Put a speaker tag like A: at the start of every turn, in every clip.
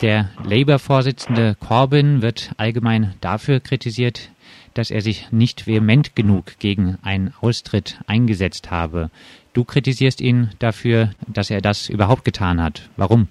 A: Der Labour-Vorsitzende Corbyn wird allgemein dafür kritisiert, dass er sich nicht vehement genug gegen einen Austritt eingesetzt habe. Du kritisierst ihn dafür, dass er das überhaupt getan hat. Warum?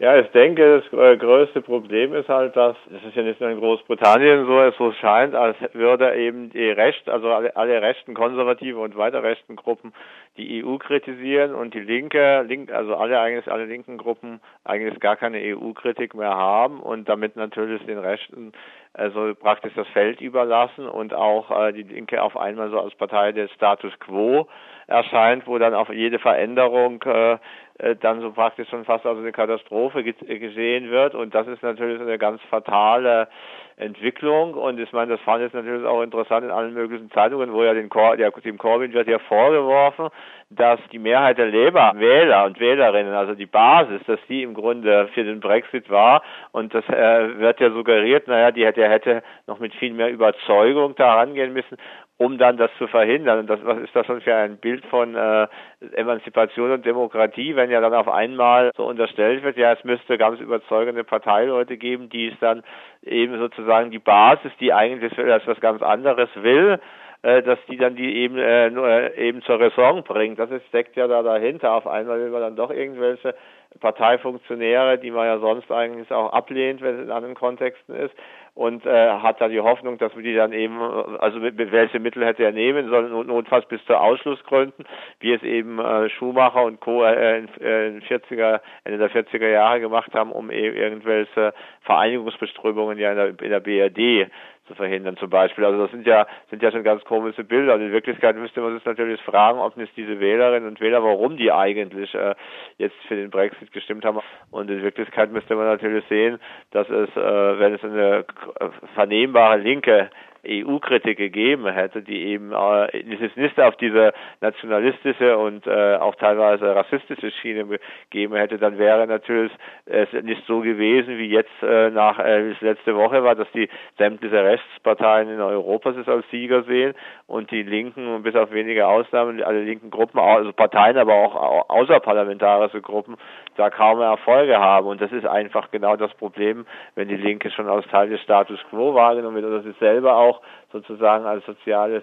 B: Ja, ich denke, das äh, größte Problem ist halt, dass, das ist ja nicht nur in Großbritannien so, es so scheint, als würde eben die Recht, also alle, alle rechten, konservative und weiter rechten Gruppen die EU kritisieren und die Linke, link, also alle eigentlich alle linken Gruppen eigentlich gar keine EU-Kritik mehr haben und damit natürlich den Rechten also praktisch das Feld überlassen und auch äh, die Linke auf einmal so als Partei des Status Quo erscheint, wo dann auf jede Veränderung äh, äh, dann so praktisch schon fast als eine Katastrophe gesehen wird. Und das ist natürlich eine ganz fatale Entwicklung. Und ich meine, das fand ich natürlich auch interessant in allen möglichen Zeitungen, wo ja den Cor der, dem Corbyn wird ja vorgeworfen, dass die Mehrheit der Labour-Wähler und Wählerinnen, also die Basis, dass die im Grunde für den Brexit war. Und das äh, wird ja suggeriert, naja, die hätte, hätte noch mit viel mehr Überzeugung da rangehen müssen um dann das zu verhindern. Und das, was ist das schon für ein Bild von äh, Emanzipation und Demokratie, wenn ja dann auf einmal so unterstellt wird, ja, es müsste ganz überzeugende Parteileute geben, die es dann eben sozusagen die Basis, die eigentlich etwas ganz anderes will, äh, dass die dann die eben äh, nur, äh, eben zur Raison bringt. Das ist, steckt ja da dahinter. Auf einmal will man dann doch irgendwelche Parteifunktionäre, die man ja sonst eigentlich auch ablehnt, wenn es in anderen Kontexten ist, und äh, hat da die Hoffnung, dass wir die dann eben, also welche Mittel hätte er nehmen sollen, notfalls bis zu Ausschlussgründen, wie es eben äh, Schumacher und Co. Äh, in, äh, in 40er, Ende der 40er Jahre gemacht haben, um eben irgendwelche Vereinigungsbeströmungen ja in der, in der BRD zu verhindern zum Beispiel. Also das sind ja sind ja schon ganz komische Bilder. Und in Wirklichkeit müsste man sich natürlich fragen, ob nicht diese Wählerinnen und Wähler, warum die eigentlich äh, jetzt für den Brexit gestimmt haben. Und in Wirklichkeit müsste man natürlich sehen, dass es, äh, wenn es eine vernehmbare linke EU-Kritik gegeben. Hätte, die eben äh, es nicht auf diese nationalistische und äh, auch teilweise rassistische Schiene gegeben hätte, dann wäre natürlich es nicht so gewesen, wie jetzt äh, nach äh, wie es letzte Woche war, dass die sämtliche Rechtsparteien in Europa sich als Sieger sehen und die Linken bis auf wenige Ausnahmen alle linken Gruppen, also Parteien, aber auch außerparlamentarische Gruppen da kaum Erfolge haben. Und das ist einfach genau das Problem, wenn die Linke schon als Teil des Status Quo wahrgenommen wird oder sie selber auch auch sozusagen als soziales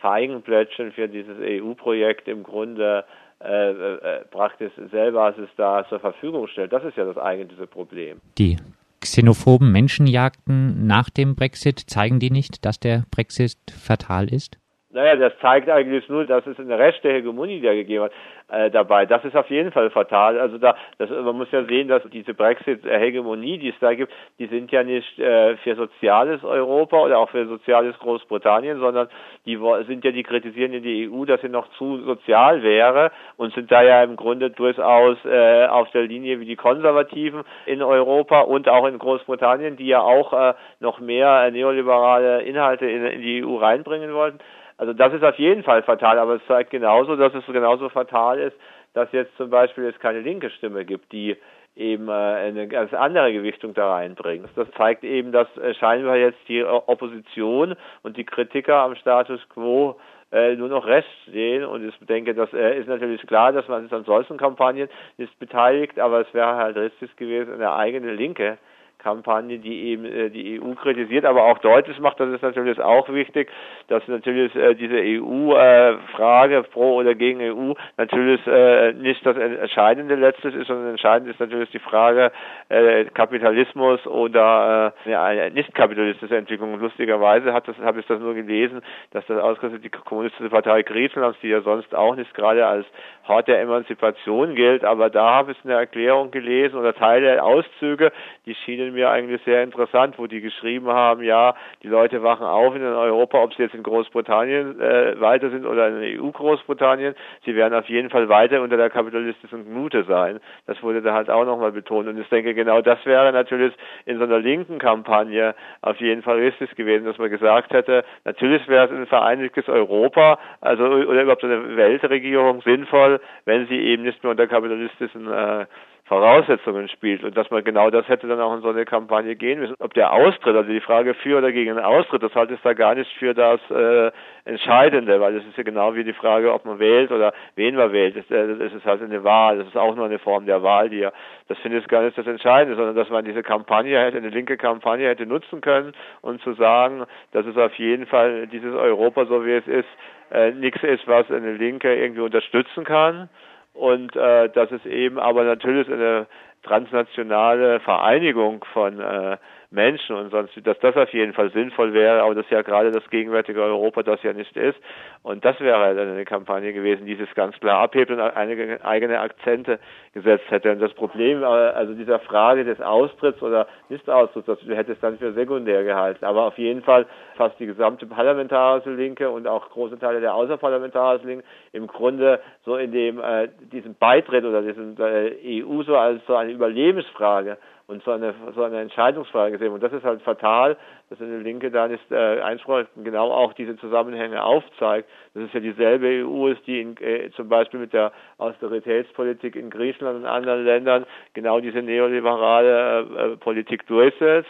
B: Feigenblättchen für dieses EU-Projekt im Grunde äh, äh, praktisch selber es da zur Verfügung stellt. Das ist ja das eigentliche Problem.
A: Die xenophoben Menschenjagden nach dem Brexit zeigen die nicht, dass der Brexit fatal ist?
B: Naja, das zeigt eigentlich nur, dass es eine rechte Hegemonie da gegeben hat äh, dabei. Das ist auf jeden Fall fatal. Also da, das, man muss ja sehen, dass diese Brexit-Hegemonie, die es da gibt, die sind ja nicht äh, für soziales Europa oder auch für soziales Großbritannien, sondern die sind ja, die kritisieren in die EU, dass sie noch zu sozial wäre und sind da ja im Grunde durchaus äh, auf der Linie wie die Konservativen in Europa und auch in Großbritannien, die ja auch äh, noch mehr neoliberale Inhalte in, in die EU reinbringen wollten. Also das ist auf jeden Fall fatal, aber es zeigt genauso, dass es genauso fatal ist, dass jetzt zum Beispiel es keine linke Stimme gibt, die eben äh, eine ganz andere Gewichtung da reinbringt. Das zeigt eben, dass äh, scheinbar jetzt die Opposition und die Kritiker am Status quo äh, nur noch Rest sehen. Und ich denke, das äh, ist natürlich klar, dass man sich an solchen Kampagnen nicht beteiligt, aber es wäre halt richtig gewesen, eine eigene Linke Kampagne, die eben äh, die EU kritisiert, aber auch deutlich macht, das ist natürlich auch wichtig, dass natürlich äh, diese EU-Frage äh, pro oder gegen EU natürlich äh, nicht das Entscheidende letztlich ist, sondern entscheidend ist natürlich die Frage äh, Kapitalismus oder äh, ja, nicht kapitalistische Entwicklung. Lustigerweise hat das habe ich das nur gelesen, dass das ausgerechnet die kommunistische Partei Griechenlands, die ja sonst auch nicht gerade als Hort der Emanzipation gilt, aber da habe ich eine Erklärung gelesen oder Teile Auszüge, die schienen mir eigentlich sehr interessant, wo die geschrieben haben, ja, die Leute wachen auf in Europa, ob sie jetzt in Großbritannien äh, weiter sind oder in der EU Großbritannien, sie werden auf jeden Fall weiter unter der kapitalistischen Knute sein. Das wurde da halt auch nochmal betont. Und ich denke, genau das wäre natürlich in so einer linken Kampagne auf jeden Fall richtig gewesen, dass man gesagt hätte, natürlich wäre es ein vereinigtes Europa, also oder überhaupt eine Weltregierung sinnvoll, wenn sie eben nicht mehr unter kapitalistischen äh, Voraussetzungen spielt und dass man genau das hätte dann auch in so eine Kampagne gehen müssen. Ob der Austritt, also die Frage für oder gegen den Austritt, das halte ich da gar nicht für das äh, Entscheidende, weil es ist ja genau wie die Frage, ob man wählt oder wen man wählt. Es, äh, es ist halt eine Wahl, das ist auch nur eine Form der Wahl, die ja, das finde ich gar nicht das Entscheidende, sondern dass man diese Kampagne hätte, eine linke Kampagne hätte nutzen können und zu sagen, dass es auf jeden Fall dieses Europa, so wie es ist, äh, nichts ist, was eine Linke irgendwie unterstützen kann und äh, dass es eben aber natürlich eine transnationale Vereinigung von äh, Menschen und sonst, dass das auf jeden Fall sinnvoll wäre, aber das ja gerade das gegenwärtige Europa das ja nicht ist. Und das wäre dann eine Kampagne gewesen, die es ganz klar abhebt und einige eigene Akzente gesetzt hätte. Und das Problem, äh, also dieser Frage des Austritts oder Nicht-Austritts, das hätte es dann für sekundär gehalten. Aber auf jeden Fall fast die gesamte parlamentarische Linke und auch große Teile der außerparlamentarischen Linke im Grunde so in dem, äh, diesem Beitritt oder diesem äh, EU so als so eine Überlebensfrage und so eine, so eine Entscheidungsfrage gesehen. Und das ist halt fatal, dass eine Linke da nicht äh, Einspruch genau auch diese Zusammenhänge aufzeigt. Das ist ja dieselbe EU ist, die in, äh, zum Beispiel mit der Austeritätspolitik in Griechenland und anderen Ländern genau diese neoliberale äh, äh Politik durchsetzt,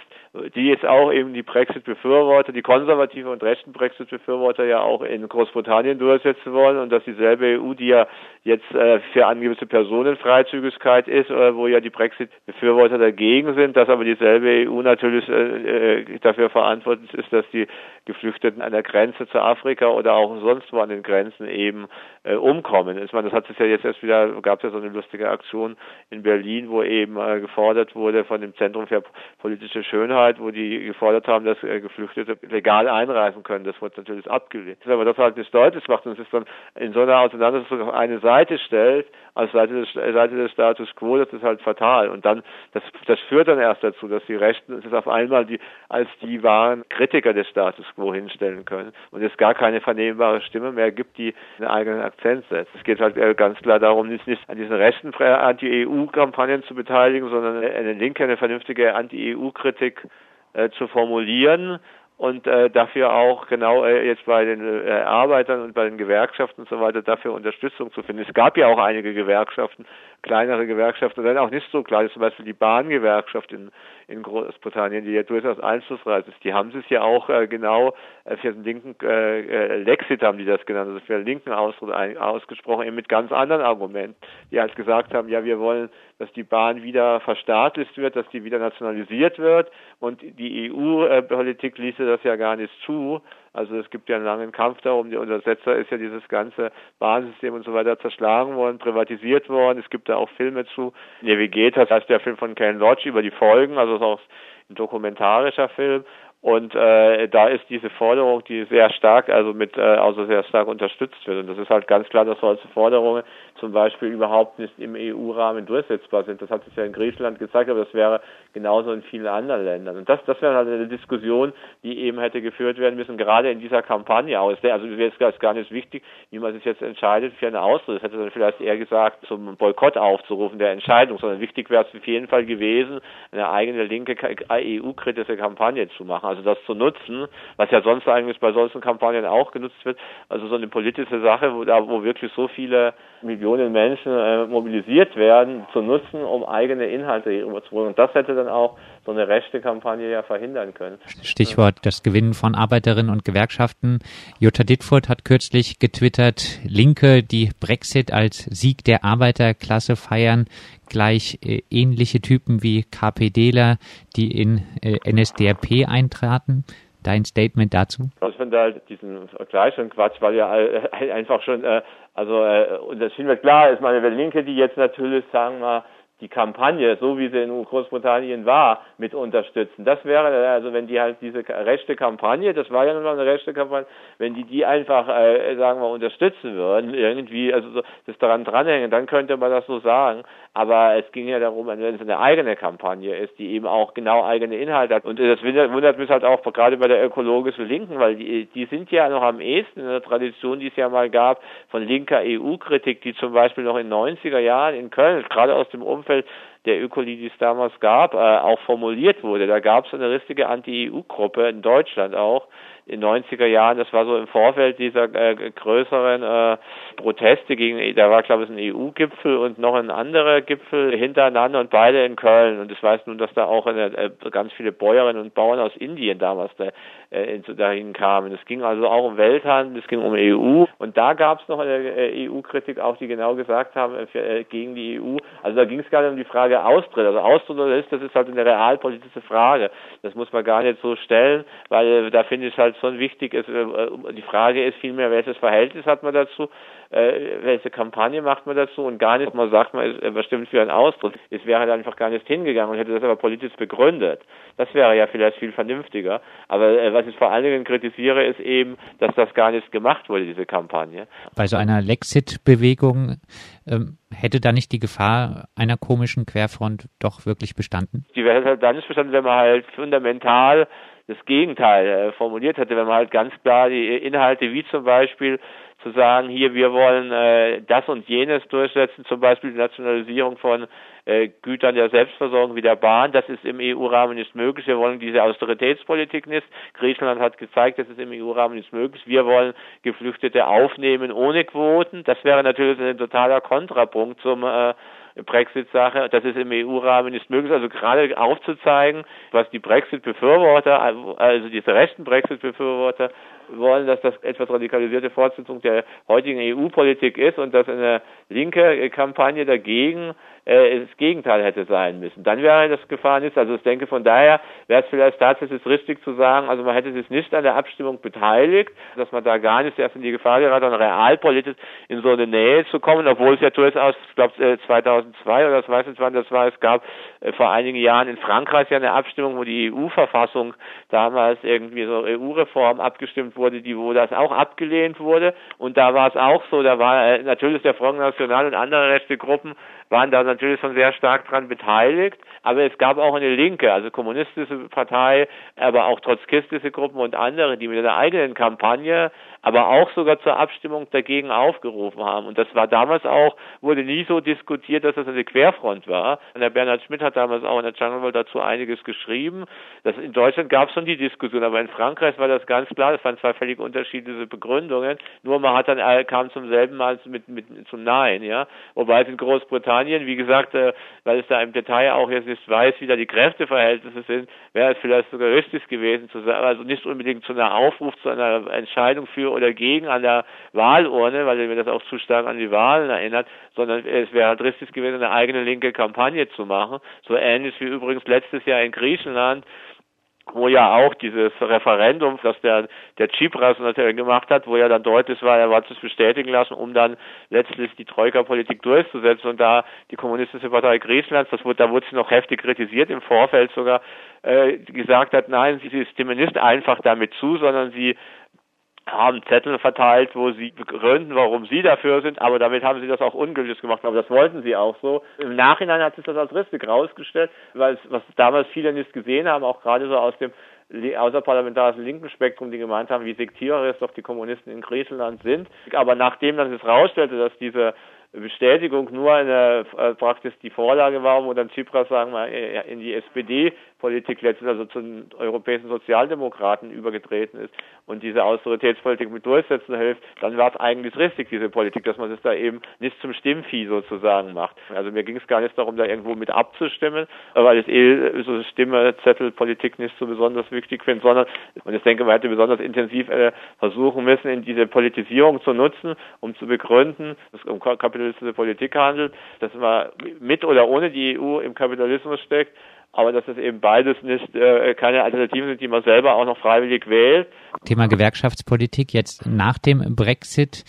B: die jetzt auch eben die Brexit-Befürworter, die konservative und rechten Brexit-Befürworter ja auch in Großbritannien durchsetzen wollen und dass dieselbe EU, die ja jetzt äh, für angewisse Personenfreizügigkeit ist, äh, wo ja die Brexit-Befürworter dagegen sind, dass aber dieselbe EU natürlich äh, äh, dafür verantwortlich ist, dass die Geflüchteten an der Grenze zu Afrika oder auch sonst wo an den Grenzen eben äh, umkommen. Ich meine, das hat es ja jetzt erst wieder, gab es ja so eine lustige Aktion in Berlin, wo eben äh, gefordert wurde von dem Zentrum für politische Schönheit, wo die gefordert haben, dass äh, Geflüchtete legal einreisen können. Das wurde natürlich abgelehnt. Aber das halt nicht deutlich macht und es ist dann in so einer Auseinandersetzung auf eine Seite stellt, als Seite des, Seite des Status quo, das ist halt fatal. Und dann, das, das führt dann erst dazu, dass die Rechten es auf einmal die, als die wahren Kritiker des Status quo hinstellen können und es gar keine vernehmbare Stimme mehr gibt, die einen eigenen Akzent setzt. Es geht halt ganz klar darum, nicht, nicht an diesen rechten Anti-EU-Kampagnen zu beteiligen, sondern eine linke, eine vernünftige Anti-EU-Kritik äh, zu formulieren und äh, dafür auch genau äh, jetzt bei den äh, Arbeitern und bei den Gewerkschaften und so weiter dafür Unterstützung zu finden. Es gab ja auch einige Gewerkschaften, kleinere Gewerkschaften, dann auch nicht so klein, zum Beispiel die Bahngewerkschaft in, in Großbritannien, die ja durchaus einflussreich ist. Die haben sich ja auch äh, genau äh, für den linken äh, äh, Lexit haben die das genannt, also für den linken Ausdruck ein, ausgesprochen, eben mit ganz anderen Argumenten, die halt gesagt haben, ja, wir wollen, dass die Bahn wieder verstaatlicht wird, dass die wieder nationalisiert wird und die EU-Politik ließe das ja gar nicht zu. Also es gibt ja einen langen Kampf darum. Die Untersetzer ist ja dieses ganze Bahnsystem und so weiter zerschlagen worden, privatisiert worden. Es gibt da auch Filme zu. Navigator, das heißt der Film von Ken Lodge über die Folgen, also ist auch ein dokumentarischer Film. Und äh, da ist diese Forderung, die sehr stark, also mit, äh, also sehr stark unterstützt wird. Und das ist halt ganz klar, dass solche Forderungen zum Beispiel überhaupt nicht im EU-Rahmen durchsetzbar sind. Das hat sich ja in Griechenland gezeigt, aber das wäre genauso in vielen anderen Ländern. Und das, das wäre halt eine Diskussion, die eben hätte geführt werden müssen, gerade in dieser Kampagne aus. Also wäre es gar nicht wichtig, wie man sich jetzt entscheidet für eine Austritt. Hätte dann vielleicht eher gesagt, zum Boykott aufzurufen der Entscheidung, sondern wichtig wäre es auf jeden Fall gewesen, eine eigene linke EU-kritische Kampagne zu machen. Also das zu nutzen, was ja sonst eigentlich bei solchen Kampagnen auch genutzt wird. Also so eine politische Sache, wo, da, wo wirklich so viele Millionen Menschen äh, mobilisiert werden, zu nutzen, um eigene Inhalte rüberzubringen. Und das hätte dann auch so eine rechte Kampagne ja verhindern können.
A: Stichwort das Gewinnen von Arbeiterinnen und Gewerkschaften. Jutta Dittfurt hat kürzlich getwittert, Linke, die Brexit als Sieg der Arbeiterklasse feiern, gleich äh, ähnliche Typen wie KPDler, die in äh, NSDAP eintraten. Dein Statement dazu?
B: Ich finde halt diesen Vergleich schon Quatsch, weil ja einfach schon, äh, also, äh, und das finden wir klar, ist meine Linke, die jetzt natürlich, sagen wir, die Kampagne, so wie sie in Großbritannien war, mit unterstützen. Das wäre, also wenn die halt diese rechte Kampagne, das war ja nun mal eine rechte Kampagne, wenn die die einfach, äh, sagen wir, unterstützen würden, irgendwie, also so, das daran dranhängen, dann könnte man das so sagen. Aber es ging ja darum, wenn es eine eigene Kampagne ist, die eben auch genau eigene Inhalte hat. Und das wundert mich halt auch gerade bei der ökologischen Linken, weil die, die sind ja noch am ehesten in der Tradition, die es ja mal gab, von linker EU-Kritik, die zum Beispiel noch in 90er Jahren in Köln, gerade aus dem Umfeld der Ökoli, die es damals gab, äh, auch formuliert wurde. Da gab es eine richtige Anti-EU-Gruppe in Deutschland auch, in den 90er Jahren, das war so im Vorfeld dieser äh, größeren äh, Proteste gegen, da war glaube ich ein EU-Gipfel und noch ein anderer Gipfel hintereinander und beide in Köln. Und ich weiß nun, dass da auch eine, äh, ganz viele Bäuerinnen und Bauern aus Indien damals da, äh, dahin kamen. Es ging also auch um Welthandel, es ging um EU und da gab es noch eine äh, EU-Kritik auch, die genau gesagt haben, äh, äh, gegen die EU. Also da ging es gar nicht um die Frage Austritt. Also Austritt oder ist, das ist halt eine realpolitische Frage. Das muss man gar nicht so stellen, weil äh, da finde ich halt schon wichtig, ist, die Frage ist vielmehr, welches Verhältnis hat man dazu, äh, welche Kampagne macht man dazu und gar nicht, man sagt, man ist äh, bestimmt für einen Austritt. Es wäre halt einfach gar nicht hingegangen und hätte das aber politisch begründet. Das wäre ja vielleicht viel vernünftiger. Aber äh, was ich vor allen Dingen kritisiere, ist eben, dass das gar nicht gemacht wurde, diese Kampagne.
A: Bei so einer Lexit-Bewegung ähm, hätte da nicht die Gefahr einer komischen Querfront doch wirklich bestanden?
B: Die wäre halt dann nicht bestanden, wenn man halt fundamental das Gegenteil äh, formuliert hätte, wenn man halt ganz klar die Inhalte wie zum Beispiel zu sagen, hier, wir wollen äh, das und jenes durchsetzen, zum Beispiel die Nationalisierung von äh, Gütern der Selbstversorgung wie der Bahn, das ist im EU-Rahmen nicht möglich. Wir wollen diese Austeritätspolitik nicht. Griechenland hat gezeigt, das ist im EU-Rahmen nicht möglich. Wir wollen Geflüchtete aufnehmen ohne Quoten. Das wäre natürlich ein totaler Kontrapunkt zum äh, Brexit-Sache. Das ist im EU-Rahmen nicht möglich. Also gerade aufzuzeigen, was die Brexit-Befürworter, also diese rechten Brexit-Befürworter wollen, dass das etwas radikalisierte Fortsetzung der heutigen EU-Politik ist und dass eine linke Kampagne dagegen äh, das Gegenteil hätte sein müssen. Dann wäre das Gefahr nicht. Also ich denke, von daher wäre es vielleicht tatsächlich richtig zu sagen, also man hätte sich nicht an der Abstimmung beteiligt, dass man da gar nicht erst in die Gefahr geraten, sondern realpolitisch in so eine Nähe zu kommen, obwohl es ja durchaus, ich glaube 2002 oder das weiß nicht wann das war, es gab äh, vor einigen Jahren in Frankreich ja eine Abstimmung, wo die EU-Verfassung damals irgendwie so EU-Reform abgestimmt wurde, die wo das auch abgelehnt wurde und da war es auch so, da war äh, natürlich der Front National und andere rechte Gruppen waren da natürlich schon sehr stark dran beteiligt. Aber es gab auch eine Linke, also kommunistische Partei, aber auch trotzkistische Gruppen und andere, die mit einer eigenen Kampagne aber auch sogar zur Abstimmung dagegen aufgerufen haben. Und das war damals auch, wurde nie so diskutiert, dass das eine Querfront war. Und der Bernhard Schmidt hat damals auch in der Jungle World dazu einiges geschrieben. Das in Deutschland gab es schon die Diskussion, aber in Frankreich war das ganz klar. Das waren zwei völlig unterschiedliche Begründungen. Nur man hat dann äh, kam zum selben Mal mit, mit zum Nein, ja. Wobei es in Großbritannien, wie gesagt, äh, weil es da im Detail auch jetzt nicht weiß, wie da die Kräfteverhältnisse sind, wäre es vielleicht sogar richtig gewesen zu sagen, also nicht unbedingt zu einer Aufruf, zu einer Entscheidung für oder gegen an der Wahlurne, weil mir das auch zu stark an die Wahlen erinnert, sondern es wäre halt richtig gewesen, eine eigene linke Kampagne zu machen. So ähnlich wie übrigens letztes Jahr in Griechenland, wo ja auch dieses Referendum, das der, der Tsipras natürlich gemacht hat, wo ja dann deutlich war, er war zu bestätigen lassen, um dann letztlich die Troika-Politik durchzusetzen. Und da die Kommunistische Partei Griechenlands, das wurde, da wurde sie noch heftig kritisiert im Vorfeld sogar, äh, gesagt hat, nein, sie stimmen nicht einfach damit zu, sondern sie haben Zettel verteilt, wo sie begründen, warum sie dafür sind, aber damit haben sie das auch ungültig gemacht, aber das wollten sie auch so. Im Nachhinein hat sich das als richtig rausgestellt, weil es, was damals viele nicht gesehen haben, auch gerade so aus dem außerparlamentarischen linken Spektrum, die gemeint haben, wie sektiererisch doch die Kommunisten in Griechenland sind. Aber nachdem dann sich rausstellte, dass diese Bestätigung nur eine, äh, praktisch die Vorlage war, wo dann Tsipras sagen wir in die SPD-Politik letztens also zu den europäischen Sozialdemokraten übergetreten ist und diese Austeritätspolitik mit durchsetzen hilft, dann war es eigentlich richtig, diese Politik, dass man es da eben nicht zum Stimmvieh sozusagen macht. Also mir ging es gar nicht darum, da irgendwo mit abzustimmen, weil ich eh so Stimme-Zettel-Politik nicht so besonders wichtig finde, sondern, und ich denke, man hätte besonders intensiv äh, versuchen müssen, in diese Politisierung zu nutzen, um zu begründen, dass um kapitalistische Politik handelt, dass man mit oder ohne die EU im Kapitalismus steckt, aber dass es eben beides nicht äh, keine Alternativen sind, die man selber auch noch freiwillig wählt.
A: Thema Gewerkschaftspolitik jetzt nach dem Brexit.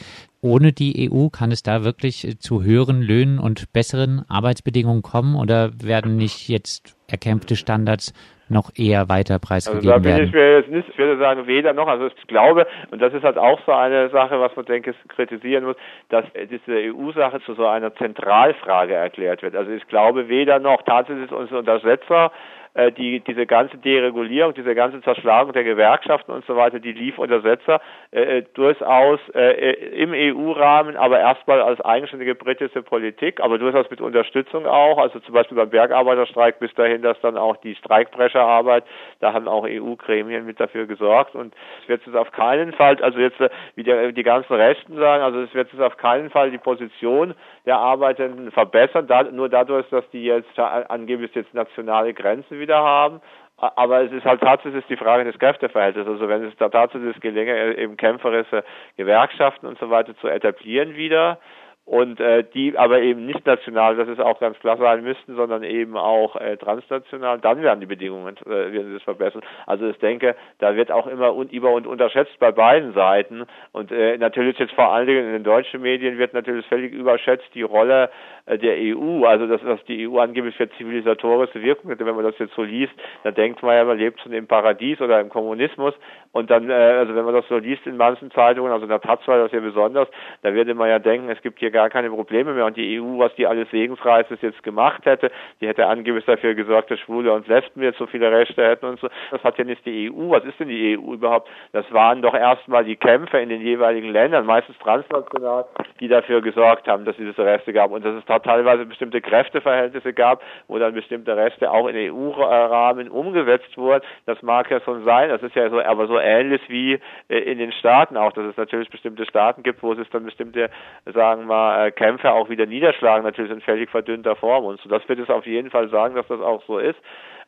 A: Ohne die EU kann es da wirklich zu höheren Löhnen und besseren Arbeitsbedingungen kommen oder werden nicht jetzt erkämpfte Standards noch eher weiter preisgegeben
B: also da bin
A: werden?
B: Ich mir jetzt nicht, ich würde sagen, weder noch. Also ich glaube, und das ist halt auch so eine Sache, was man, denke ich, kritisieren muss, dass diese EU-Sache zu so einer Zentralfrage erklärt wird. Also ich glaube weder noch, tatsächlich ist unser Untersetzer, äh, die, diese ganze Deregulierung, diese ganze Zerschlagung der Gewerkschaften und so weiter, die lief unter Setzer äh, äh durchaus äh, im EU-Rahmen, aber erstmal als eigenständige britische Politik, aber durchaus mit Unterstützung auch, also zum Beispiel beim Bergarbeiterstreik bis dahin, dass dann auch die Streikbrecherarbeit, da haben auch EU-Gremien mit dafür gesorgt und es wird es auf keinen Fall, also jetzt wie der, die ganzen Rechten sagen, also es wird es auf keinen Fall die Position der Arbeitenden verbessern, da, nur dadurch, dass die jetzt angeblich jetzt nationale Grenzen wieder haben. Aber es ist halt tatsächlich die Frage des Kräfteverhältnisses. Also wenn es da tatsächlich gelänge, eben kämpferische Gewerkschaften und so weiter zu etablieren wieder, und äh, die aber eben nicht national, das ist auch ganz klar sein müssten, sondern eben auch äh, transnational, dann werden die Bedingungen äh, werden sich verbessern. Also ich denke, da wird auch immer und über und unterschätzt bei beiden Seiten und äh, natürlich jetzt vor allen Dingen in den deutschen Medien wird natürlich völlig überschätzt die Rolle äh, der EU, also das, was die EU angeblich für zivilisatorische Wirkung hat. Wenn man das jetzt so liest, dann denkt man ja, man lebt schon im Paradies oder im Kommunismus und dann, äh, also wenn man das so liest in manchen Zeitungen, also in der Taz war das ja besonders, da würde man ja denken, es gibt hier gar keine Probleme mehr. Und die EU, was die alles Segensreiches jetzt gemacht hätte, die hätte angeblich dafür gesorgt, dass Schwule und Lesben jetzt so viele Rechte hätten und so. Das hat ja nicht die EU. Was ist denn die EU überhaupt? Das waren doch erstmal die Kämpfe in den jeweiligen Ländern, meistens transnational, die dafür gesorgt haben, dass es diese Rechte gab. Und dass es da teilweise bestimmte Kräfteverhältnisse gab, wo dann bestimmte Rechte auch in EU-Rahmen umgesetzt wurden. Das mag ja schon sein. Das ist ja so, aber so ähnlich wie äh, in den Staaten auch, dass es natürlich bestimmte Staaten gibt, wo es dann bestimmte, sagen wir mal, äh, Kämpfe auch wieder niederschlagen, natürlich in völlig verdünnter Form. Und so, das wird es auf jeden Fall sagen, dass das auch so ist.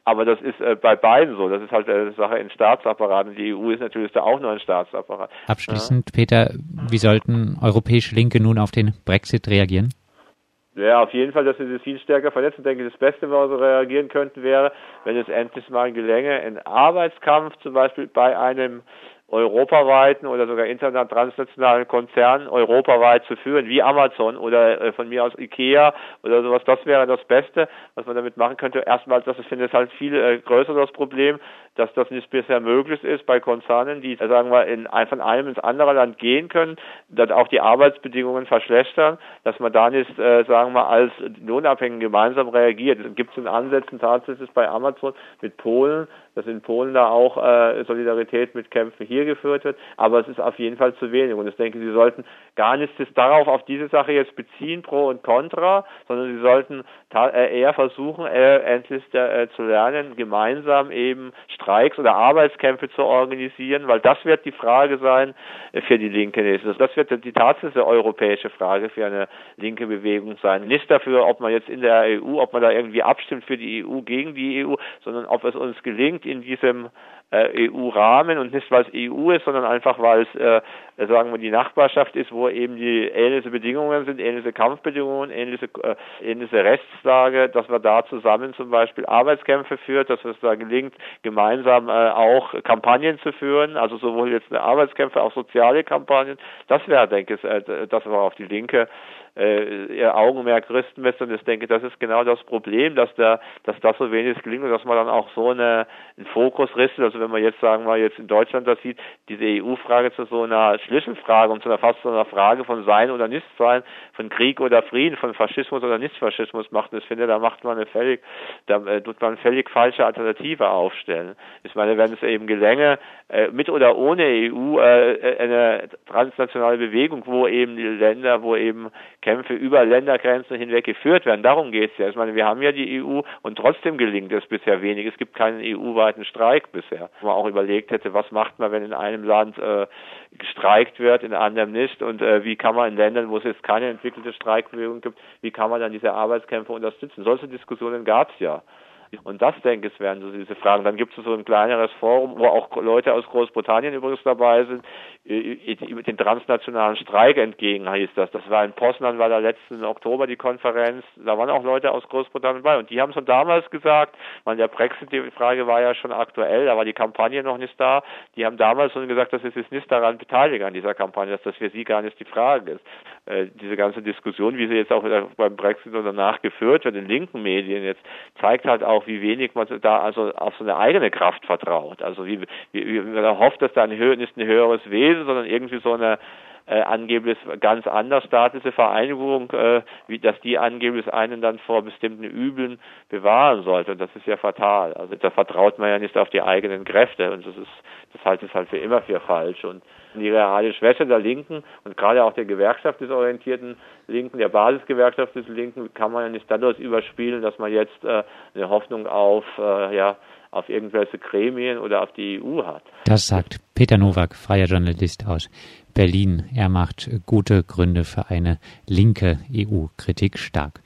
B: Aber das ist äh, bei beiden so. Das ist halt eine Sache in Staatsapparaten. Die EU ist natürlich da auch nur ein Staatsapparat.
A: Abschließend, ja. Peter, wie sollten europäische Linke nun auf den Brexit reagieren?
B: Ja, auf jeden Fall, dass sie das viel stärker verletzen. Ich denke, das Beste, was wir reagieren könnten, wäre, wenn es endlich mal gelänge, einen Arbeitskampf zum Beispiel bei einem europaweiten oder sogar international transnationalen Konzernen europaweit zu führen, wie Amazon oder äh, von mir aus Ikea oder sowas, das wäre das Beste, was man damit machen könnte. Erstmal, das finde ich, halt viel äh, größer das Problem, dass das nicht bisher möglich ist bei Konzernen, die, sagen wir, in, von einem ins andere Land gehen können, dann auch die Arbeitsbedingungen verschlechtern, dass man da nicht, äh, sagen wir, als Lohnabhängigen gemeinsam reagiert. Es gibt in Ansätzen tatsächlich bei Amazon mit Polen, dass in Polen da auch äh, Solidarität mit Kämpfen hier geführt wird, aber es ist auf jeden Fall zu wenig. Und ich denke, Sie sollten gar nichts darauf auf diese Sache jetzt beziehen, pro und contra, sondern Sie sollten äh, eher versuchen, äh, endlich äh, zu lernen, gemeinsam eben Streiks oder Arbeitskämpfe zu organisieren, weil das wird die Frage sein für die Linke. Das wird die tatsächliche europäische Frage für eine linke Bewegung sein. Nicht dafür, ob man jetzt in der EU, ob man da irgendwie abstimmt für die EU, gegen die EU, sondern ob es uns gelingt, in diesem EU-Rahmen und nicht weil es EU ist, sondern einfach weil es, äh, sagen wir, die Nachbarschaft ist, wo eben die ähnliche Bedingungen sind, ähnliche Kampfbedingungen, ähnliche, äh, ähnliche Rechtslage, dass wir da zusammen zum Beispiel Arbeitskämpfe führt, dass es da gelingt, gemeinsam äh, auch Kampagnen zu führen, also sowohl jetzt Arbeitskämpfe, auch soziale Kampagnen. Das wäre, denke ich, äh, das war auf die Linke äh, ihr Augenmerk richten müsste. Und ich denke, das ist genau das Problem, dass da, dass das so wenig gelingt und dass man dann auch so eine, einen Fokus richtet. Also wenn man jetzt sagen wir jetzt in Deutschland das sieht, diese EU-Frage zu so einer Schlüsselfrage und zu einer fast so einer Frage von Sein oder Nichtsein, von Krieg oder Frieden, von Faschismus oder Nichtfaschismus macht. Ich finde, da macht man eine völlig, da äh, tut man eine völlig falsche Alternative aufstellen. Ich meine, wenn es eben gelänge, äh, mit oder ohne EU äh, eine transnationale Bewegung, wo eben die Länder, wo eben Kämpfe über Ländergrenzen hinweg geführt werden. Darum geht es ja. Ich meine, wir haben ja die EU und trotzdem gelingt es bisher wenig. Es gibt keinen EU-weiten Streik bisher. Wo man auch überlegt hätte, was macht man, wenn in einem Land äh, gestreikt wird, in anderem nicht und äh, wie kann man in Ländern, wo es jetzt keine entwickelte Streikbewegung gibt, wie kann man dann diese Arbeitskämpfe unterstützen? Solche Diskussionen gab es ja. Und das, denke ich, wären so diese Fragen. Dann gibt es so ein kleineres Forum, wo auch Leute aus Großbritannien übrigens dabei sind, den transnationalen Streik entgegen hieß das. Das war in Poznan, war da letzten Oktober die Konferenz. Da waren auch Leute aus Großbritannien dabei. Und die haben schon damals gesagt, man, der Brexit, die Frage war ja schon aktuell, da war die Kampagne noch nicht da. Die haben damals schon gesagt, dass sie sich nicht daran beteiligen, an dieser Kampagne, dass das für sie gar nicht die Frage ist. Äh, diese ganze Diskussion, wie sie jetzt auch beim Brexit und danach geführt wird in linken Medien jetzt, zeigt halt auch, wie wenig man da also auf so eine eigene Kraft vertraut. Also wie, wie, man hofft, dass da ein, nicht ein höheres Wesen, sondern irgendwie so eine äh, angeblich ganz anders diese Vereinigung, äh, wie, dass die angeblich einen dann vor bestimmten Übeln bewahren sollte. Und das ist ja fatal. Also da vertraut man ja nicht auf die eigenen Kräfte und das ist, das halte ich halt für immer für falsch. Und die reale Schwäche der Linken und gerade auch der gewerkschaftlich Linken, der Basisgewerkschaft des Linken, kann man ja nicht dadurch überspielen, dass man jetzt äh, eine Hoffnung auf, äh, ja, auf irgendwelche Gremien oder auf die EU hat.
A: Das sagt Peter Nowak, freier Journalist aus Berlin. Er macht gute Gründe für eine linke EU-Kritik stark.